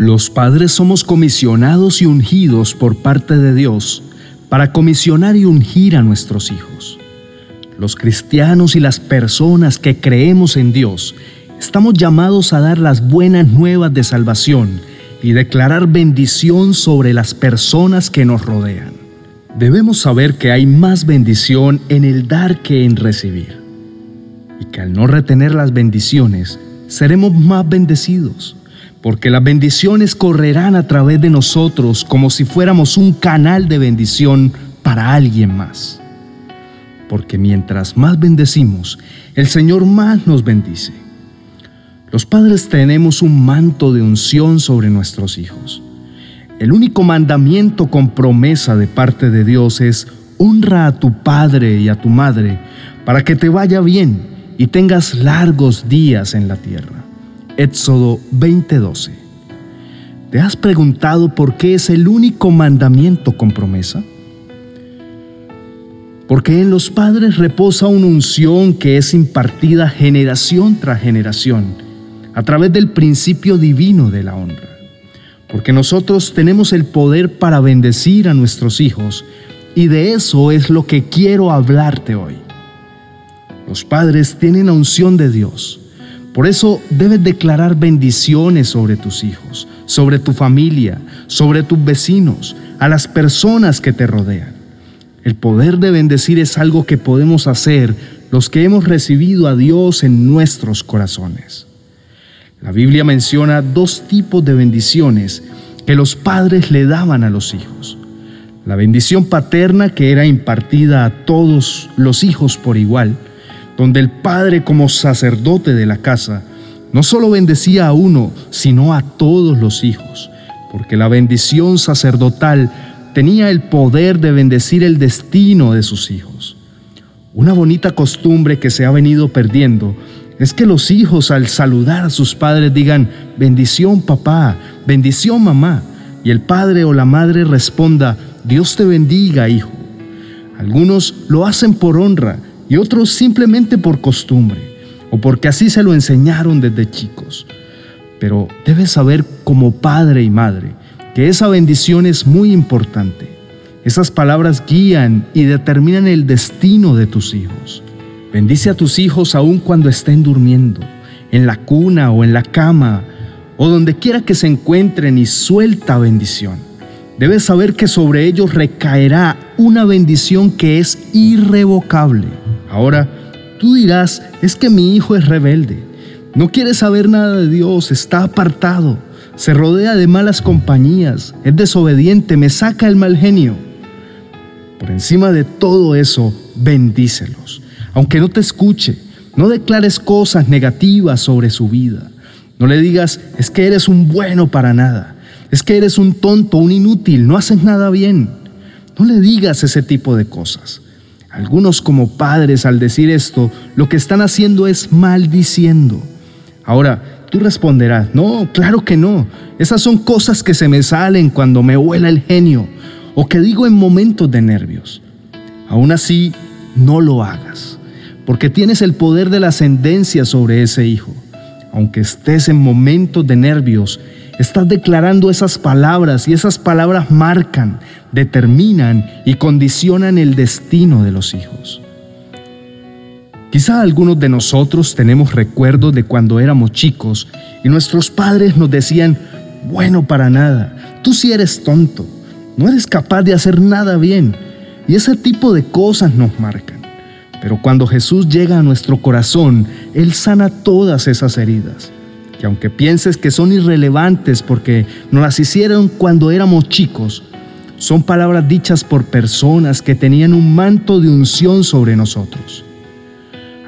Los padres somos comisionados y ungidos por parte de Dios para comisionar y ungir a nuestros hijos. Los cristianos y las personas que creemos en Dios estamos llamados a dar las buenas nuevas de salvación y declarar bendición sobre las personas que nos rodean. Debemos saber que hay más bendición en el dar que en recibir y que al no retener las bendiciones seremos más bendecidos porque las bendiciones correrán a través de nosotros como si fuéramos un canal de bendición para alguien más. Porque mientras más bendecimos, el Señor más nos bendice. Los padres tenemos un manto de unción sobre nuestros hijos. El único mandamiento con promesa de parte de Dios es honra a tu padre y a tu madre para que te vaya bien y tengas largos días en la tierra. Éxodo 20:12. ¿Te has preguntado por qué es el único mandamiento con promesa? Porque en los padres reposa una unción que es impartida generación tras generación a través del principio divino de la honra. Porque nosotros tenemos el poder para bendecir a nuestros hijos y de eso es lo que quiero hablarte hoy. Los padres tienen la unción de Dios por eso debes declarar bendiciones sobre tus hijos, sobre tu familia, sobre tus vecinos, a las personas que te rodean. El poder de bendecir es algo que podemos hacer los que hemos recibido a Dios en nuestros corazones. La Biblia menciona dos tipos de bendiciones que los padres le daban a los hijos. La bendición paterna que era impartida a todos los hijos por igual, donde el padre como sacerdote de la casa no solo bendecía a uno, sino a todos los hijos, porque la bendición sacerdotal tenía el poder de bendecir el destino de sus hijos. Una bonita costumbre que se ha venido perdiendo es que los hijos al saludar a sus padres digan, bendición papá, bendición mamá, y el padre o la madre responda, Dios te bendiga hijo. Algunos lo hacen por honra, y otros simplemente por costumbre o porque así se lo enseñaron desde chicos. Pero debes saber como padre y madre que esa bendición es muy importante. Esas palabras guían y determinan el destino de tus hijos. Bendice a tus hijos aun cuando estén durmiendo, en la cuna o en la cama, o donde quiera que se encuentren y suelta bendición. Debes saber que sobre ellos recaerá una bendición que es irrevocable. Ahora, tú dirás, es que mi hijo es rebelde, no quiere saber nada de Dios, está apartado, se rodea de malas compañías, es desobediente, me saca el mal genio. Por encima de todo eso, bendícelos. Aunque no te escuche, no declares cosas negativas sobre su vida. No le digas, es que eres un bueno para nada, es que eres un tonto, un inútil, no haces nada bien. No le digas ese tipo de cosas. Algunos como padres al decir esto, lo que están haciendo es maldiciendo. Ahora, tú responderás, no, claro que no. Esas son cosas que se me salen cuando me huela el genio o que digo en momentos de nervios. Aún así, no lo hagas, porque tienes el poder de la ascendencia sobre ese hijo. Aunque estés en momentos de nervios, Estás declarando esas palabras y esas palabras marcan, determinan y condicionan el destino de los hijos. Quizá algunos de nosotros tenemos recuerdos de cuando éramos chicos y nuestros padres nos decían, bueno para nada, tú sí eres tonto, no eres capaz de hacer nada bien. Y ese tipo de cosas nos marcan. Pero cuando Jesús llega a nuestro corazón, Él sana todas esas heridas que aunque pienses que son irrelevantes porque nos las hicieron cuando éramos chicos, son palabras dichas por personas que tenían un manto de unción sobre nosotros.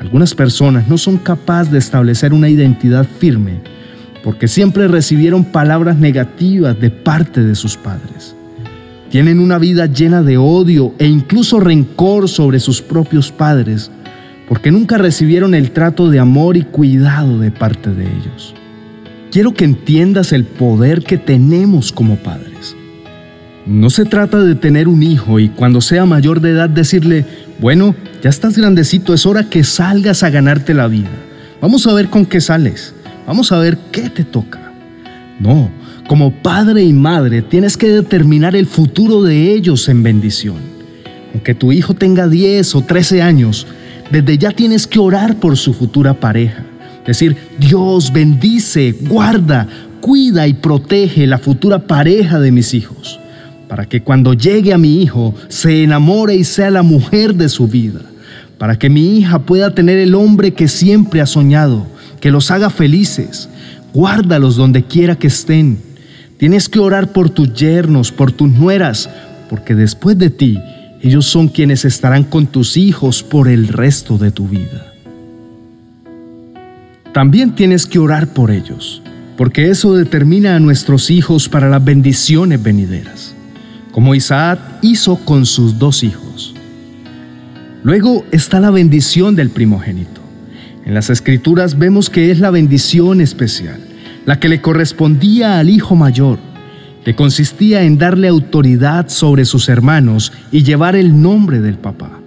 Algunas personas no son capaces de establecer una identidad firme porque siempre recibieron palabras negativas de parte de sus padres. Tienen una vida llena de odio e incluso rencor sobre sus propios padres porque nunca recibieron el trato de amor y cuidado de parte de ellos. Quiero que entiendas el poder que tenemos como padres. No se trata de tener un hijo y cuando sea mayor de edad decirle, bueno, ya estás grandecito, es hora que salgas a ganarte la vida. Vamos a ver con qué sales. Vamos a ver qué te toca. No, como padre y madre tienes que determinar el futuro de ellos en bendición. Aunque tu hijo tenga 10 o 13 años, desde ya tienes que orar por su futura pareja. Decir, Dios bendice, guarda, cuida y protege la futura pareja de mis hijos, para que cuando llegue a mi hijo se enamore y sea la mujer de su vida, para que mi hija pueda tener el hombre que siempre ha soñado, que los haga felices. Guárdalos donde quiera que estén. Tienes que orar por tus yernos, por tus nueras, porque después de ti, ellos son quienes estarán con tus hijos por el resto de tu vida. También tienes que orar por ellos, porque eso determina a nuestros hijos para las bendiciones venideras, como Isaac hizo con sus dos hijos. Luego está la bendición del primogénito. En las escrituras vemos que es la bendición especial, la que le correspondía al hijo mayor, que consistía en darle autoridad sobre sus hermanos y llevar el nombre del papá.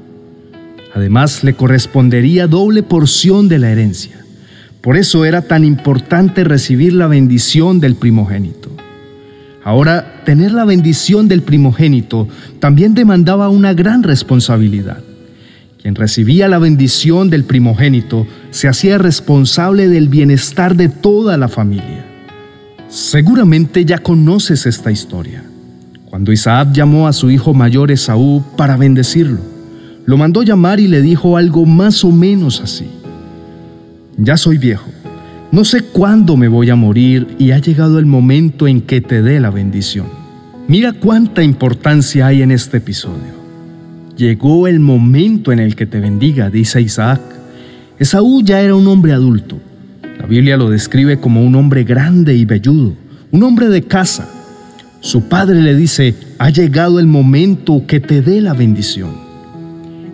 Además, le correspondería doble porción de la herencia. Por eso era tan importante recibir la bendición del primogénito. Ahora, tener la bendición del primogénito también demandaba una gran responsabilidad. Quien recibía la bendición del primogénito se hacía responsable del bienestar de toda la familia. Seguramente ya conoces esta historia. Cuando Isaac llamó a su hijo mayor Esaú para bendecirlo, lo mandó llamar y le dijo algo más o menos así. Ya soy viejo. No sé cuándo me voy a morir y ha llegado el momento en que te dé la bendición. Mira cuánta importancia hay en este episodio. Llegó el momento en el que te bendiga, dice Isaac. Esaú ya era un hombre adulto. La Biblia lo describe como un hombre grande y velludo, un hombre de casa. Su padre le dice, ha llegado el momento que te dé la bendición.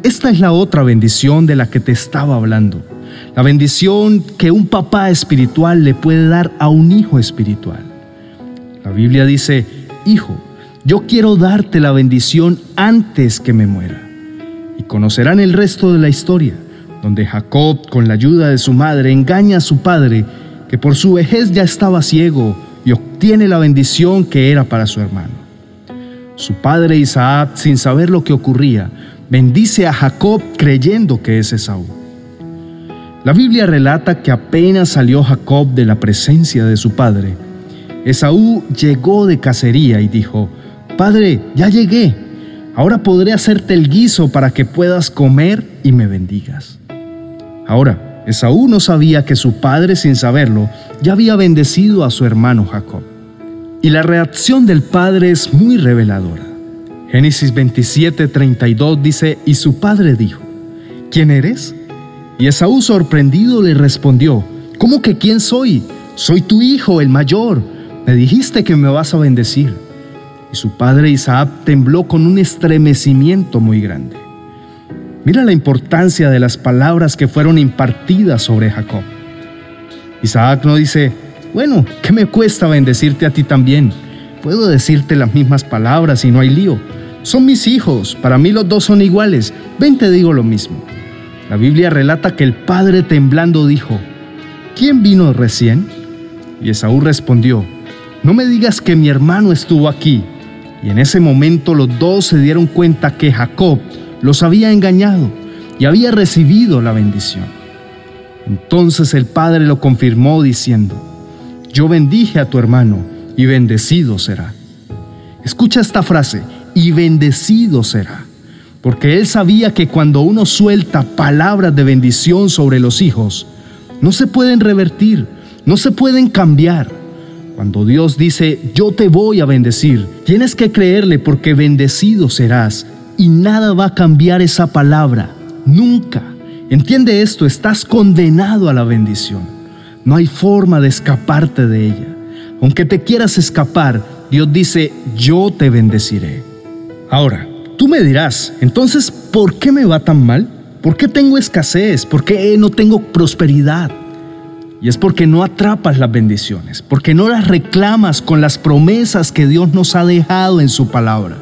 Esta es la otra bendición de la que te estaba hablando la bendición que un papá espiritual le puede dar a un hijo espiritual. La Biblia dice, Hijo, yo quiero darte la bendición antes que me muera. Y conocerán el resto de la historia, donde Jacob, con la ayuda de su madre, engaña a su padre, que por su vejez ya estaba ciego, y obtiene la bendición que era para su hermano. Su padre Isaac, sin saber lo que ocurría, bendice a Jacob creyendo que es Esaú. La Biblia relata que apenas salió Jacob de la presencia de su padre, Esaú llegó de cacería y dijo, Padre, ya llegué, ahora podré hacerte el guiso para que puedas comer y me bendigas. Ahora, Esaú no sabía que su padre, sin saberlo, ya había bendecido a su hermano Jacob. Y la reacción del padre es muy reveladora. Génesis 27, 32 dice, y su padre dijo, ¿quién eres? Y Esaú sorprendido le respondió, ¿cómo que quién soy? Soy tu hijo, el mayor. Me dijiste que me vas a bendecir. Y su padre Isaac tembló con un estremecimiento muy grande. Mira la importancia de las palabras que fueron impartidas sobre Jacob. Isaac no dice, bueno, ¿qué me cuesta bendecirte a ti también? Puedo decirte las mismas palabras y no hay lío. Son mis hijos, para mí los dos son iguales. Ven te digo lo mismo. La Biblia relata que el padre temblando dijo, ¿quién vino recién? Y Esaú respondió, no me digas que mi hermano estuvo aquí. Y en ese momento los dos se dieron cuenta que Jacob los había engañado y había recibido la bendición. Entonces el padre lo confirmó diciendo, yo bendije a tu hermano y bendecido será. Escucha esta frase, y bendecido será porque él sabía que cuando uno suelta palabras de bendición sobre los hijos, no se pueden revertir, no se pueden cambiar. Cuando Dios dice, yo te voy a bendecir, tienes que creerle porque bendecido serás y nada va a cambiar esa palabra, nunca. Entiende esto, estás condenado a la bendición. No hay forma de escaparte de ella. Aunque te quieras escapar, Dios dice, yo te bendeciré. Ahora, Tú me dirás, entonces, ¿por qué me va tan mal? ¿Por qué tengo escasez? ¿Por qué no tengo prosperidad? Y es porque no atrapas las bendiciones, porque no las reclamas con las promesas que Dios nos ha dejado en su palabra,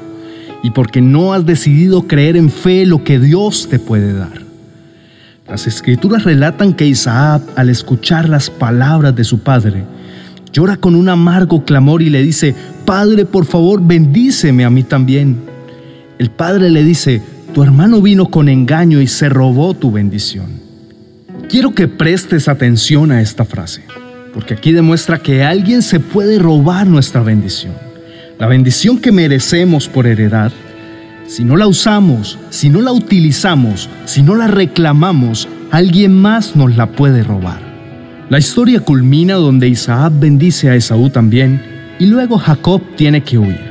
y porque no has decidido creer en fe lo que Dios te puede dar. Las escrituras relatan que Isaac, al escuchar las palabras de su padre, Llora con un amargo clamor y le dice, Padre, por favor, bendíceme a mí también. El padre le dice, tu hermano vino con engaño y se robó tu bendición. Quiero que prestes atención a esta frase, porque aquí demuestra que alguien se puede robar nuestra bendición. La bendición que merecemos por heredad, si no la usamos, si no la utilizamos, si no la reclamamos, alguien más nos la puede robar. La historia culmina donde Isaac bendice a Esaú también y luego Jacob tiene que huir.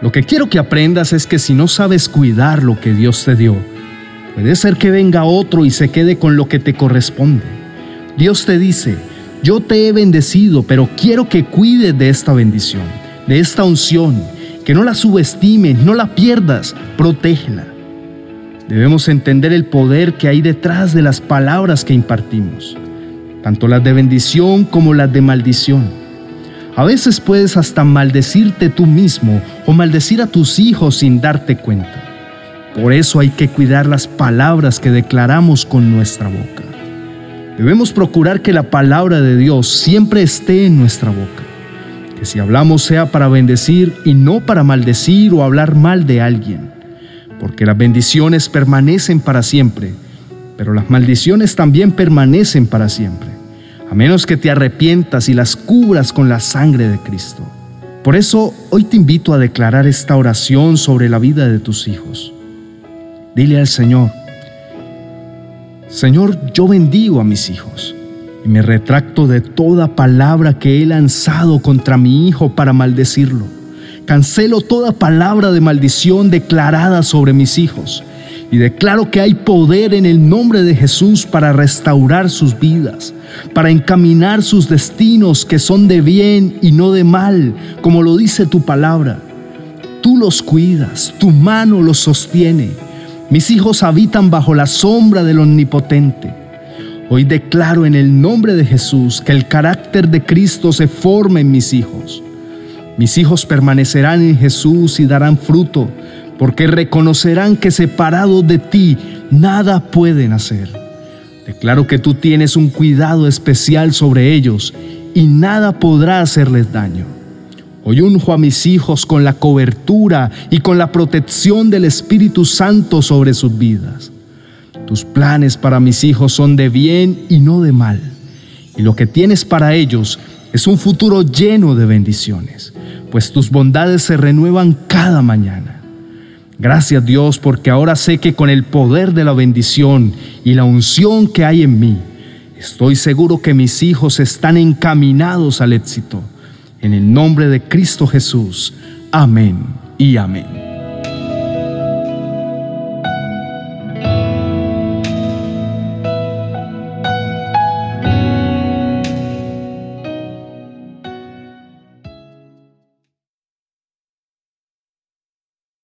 Lo que quiero que aprendas es que si no sabes cuidar lo que Dios te dio, puede ser que venga otro y se quede con lo que te corresponde. Dios te dice, yo te he bendecido, pero quiero que cuides de esta bendición, de esta unción, que no la subestimes, no la pierdas, protégela. Debemos entender el poder que hay detrás de las palabras que impartimos tanto las de bendición como las de maldición. A veces puedes hasta maldecirte tú mismo o maldecir a tus hijos sin darte cuenta. Por eso hay que cuidar las palabras que declaramos con nuestra boca. Debemos procurar que la palabra de Dios siempre esté en nuestra boca. Que si hablamos sea para bendecir y no para maldecir o hablar mal de alguien. Porque las bendiciones permanecen para siempre, pero las maldiciones también permanecen para siempre menos que te arrepientas y las cubras con la sangre de Cristo. Por eso hoy te invito a declarar esta oración sobre la vida de tus hijos. Dile al Señor, Señor, yo bendigo a mis hijos y me retracto de toda palabra que he lanzado contra mi hijo para maldecirlo. Cancelo toda palabra de maldición declarada sobre mis hijos y declaro que hay poder en el nombre de Jesús para restaurar sus vidas, para encaminar sus destinos que son de bien y no de mal, como lo dice tu palabra. Tú los cuidas, tu mano los sostiene. Mis hijos habitan bajo la sombra del Omnipotente. Hoy declaro en el nombre de Jesús que el carácter de Cristo se forme en mis hijos. Mis hijos permanecerán en Jesús y darán fruto porque reconocerán que separados de ti nada pueden hacer. Declaro que tú tienes un cuidado especial sobre ellos y nada podrá hacerles daño. Hoy unjo a mis hijos con la cobertura y con la protección del Espíritu Santo sobre sus vidas. Tus planes para mis hijos son de bien y no de mal. Y lo que tienes para ellos es un futuro lleno de bendiciones, pues tus bondades se renuevan cada mañana. Gracias Dios porque ahora sé que con el poder de la bendición y la unción que hay en mí, estoy seguro que mis hijos están encaminados al éxito. En el nombre de Cristo Jesús. Amén y amén.